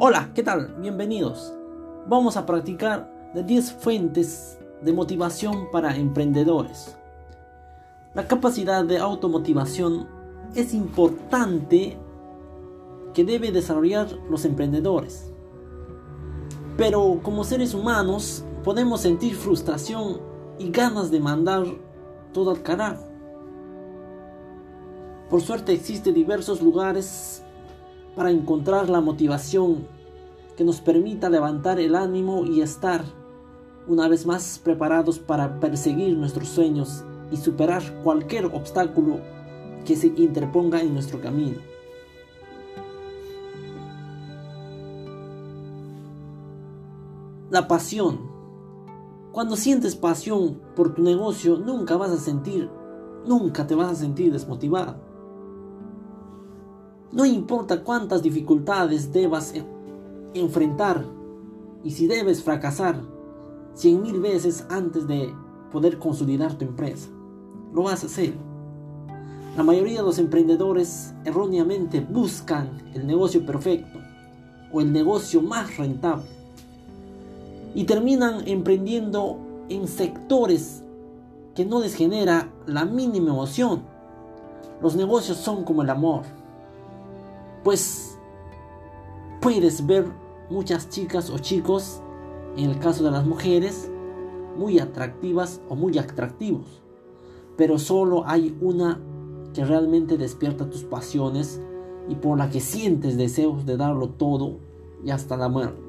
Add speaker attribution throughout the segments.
Speaker 1: Hola, ¿qué tal? Bienvenidos. Vamos a practicar de 10 fuentes de motivación para emprendedores. La capacidad de automotivación es importante que debe desarrollar los emprendedores. Pero como seres humanos podemos sentir frustración y ganas de mandar todo al carajo. Por suerte existen diversos lugares para encontrar la motivación que nos permita levantar el ánimo y estar una vez más preparados para perseguir nuestros sueños y superar cualquier obstáculo que se interponga en nuestro camino. La pasión. Cuando sientes pasión por tu negocio, nunca vas a sentir, nunca te vas a sentir desmotivado. No importa cuántas dificultades debas enfrentar y si debes fracasar cien mil veces antes de poder consolidar tu empresa. Lo vas a hacer. La mayoría de los emprendedores erróneamente buscan el negocio perfecto o el negocio más rentable y terminan emprendiendo en sectores que no les genera la mínima emoción. Los negocios son como el amor pues puedes ver muchas chicas o chicos, en el caso de las mujeres, muy atractivas o muy atractivos. Pero solo hay una que realmente despierta tus pasiones y por la que sientes deseos de darlo todo y hasta la muerte.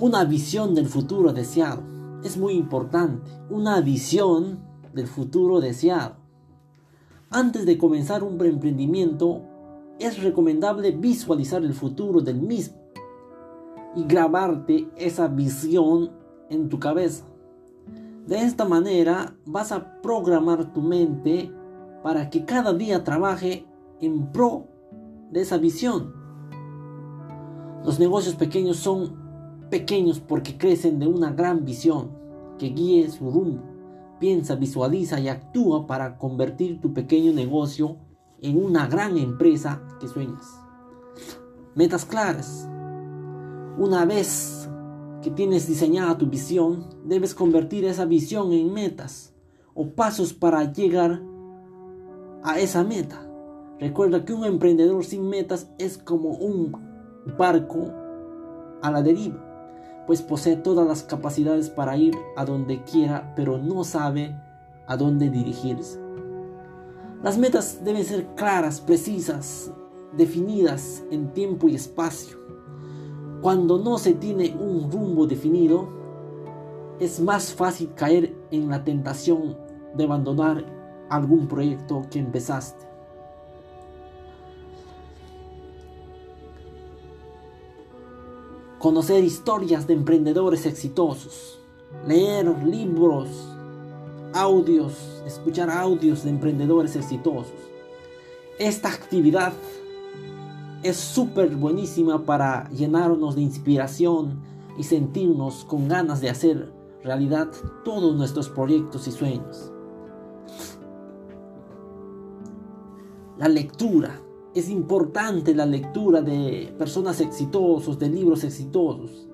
Speaker 1: Una visión del futuro deseado. Es muy importante. Una visión del futuro deseado. Antes de comenzar un emprendimiento, es recomendable visualizar el futuro del mismo y grabarte esa visión en tu cabeza. De esta manera vas a programar tu mente para que cada día trabaje en pro de esa visión. Los negocios pequeños son pequeños porque crecen de una gran visión que guíe su rumbo. Piensa, visualiza y actúa para convertir tu pequeño negocio en una gran empresa que sueñas. Metas claras. Una vez que tienes diseñada tu visión, debes convertir esa visión en metas o pasos para llegar a esa meta. Recuerda que un emprendedor sin metas es como un barco a la deriva pues posee todas las capacidades para ir a donde quiera, pero no sabe a dónde dirigirse. Las metas deben ser claras, precisas, definidas en tiempo y espacio. Cuando no se tiene un rumbo definido, es más fácil caer en la tentación de abandonar algún proyecto que empezaste. Conocer historias de emprendedores exitosos, leer libros, audios, escuchar audios de emprendedores exitosos. Esta actividad es súper buenísima para llenarnos de inspiración y sentirnos con ganas de hacer realidad todos nuestros proyectos y sueños. La lectura es importante la lectura de personas exitosos, de libros exitosos.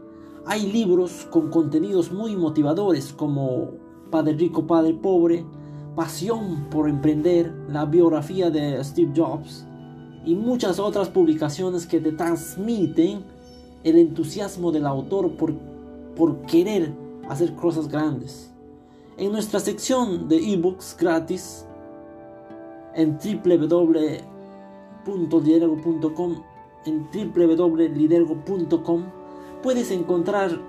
Speaker 1: Hay libros con contenidos muy motivadores como Padre Rico, Padre Pobre, Pasión por Emprender, la biografía de Steve Jobs y muchas otras publicaciones que te transmiten el entusiasmo del autor por, por querer hacer cosas grandes. En nuestra sección de ebooks gratis en www en www.lidergo.com puedes encontrar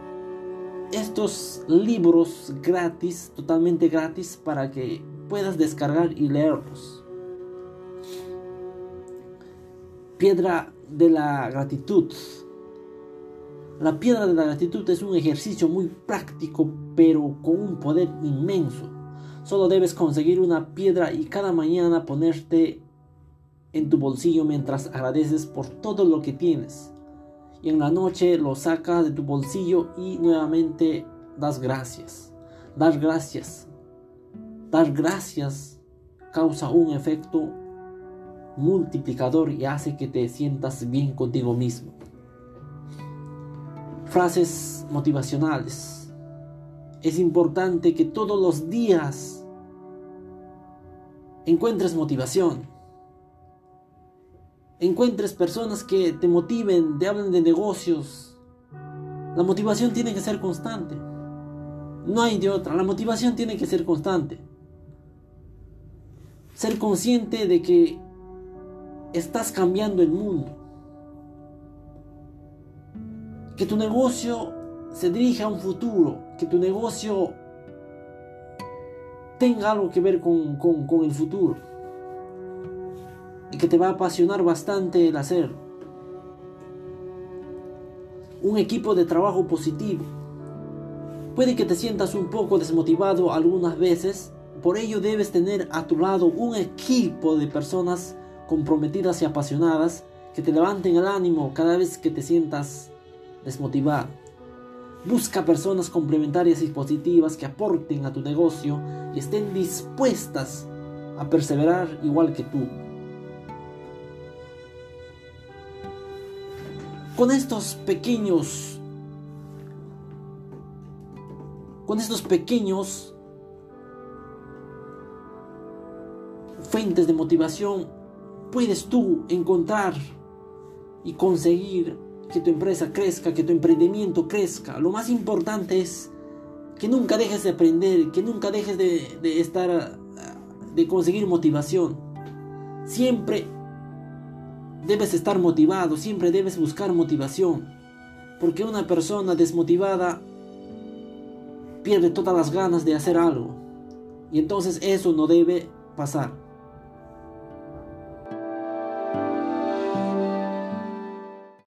Speaker 1: estos libros gratis, totalmente gratis, para que puedas descargar y leerlos. Piedra de la gratitud. La piedra de la gratitud es un ejercicio muy práctico, pero con un poder inmenso. Solo debes conseguir una piedra y cada mañana ponerte en tu bolsillo mientras agradeces por todo lo que tienes. Y en la noche lo sacas de tu bolsillo y nuevamente das gracias. Dar gracias. Dar gracias causa un efecto multiplicador y hace que te sientas bien contigo mismo. Frases motivacionales. Es importante que todos los días encuentres motivación. Encuentres personas que te motiven, te hablen de negocios. La motivación tiene que ser constante. No hay de otra. La motivación tiene que ser constante. Ser consciente de que estás cambiando el mundo. Que tu negocio se dirija a un futuro. Que tu negocio tenga algo que ver con, con el futuro. Y que te va a apasionar bastante el hacer. Un equipo de trabajo positivo Puede que te sientas un poco desmotivado algunas veces, por ello debes tener a tu lado un equipo de personas comprometidas y apasionadas que te levanten el ánimo cada vez que te sientas desmotivado. Busca personas complementarias y positivas que aporten a tu negocio y estén dispuestas a perseverar igual que tú. Con estos pequeños con estos pequeños fuentes de motivación, puedes tú encontrar y conseguir que tu empresa crezca, que tu emprendimiento crezca. Lo más importante es que nunca dejes de aprender, que nunca dejes de, de estar, de conseguir motivación. Siempre debes estar motivado, siempre debes buscar motivación. Porque una persona desmotivada pierde todas las ganas de hacer algo. Y entonces eso no debe pasar.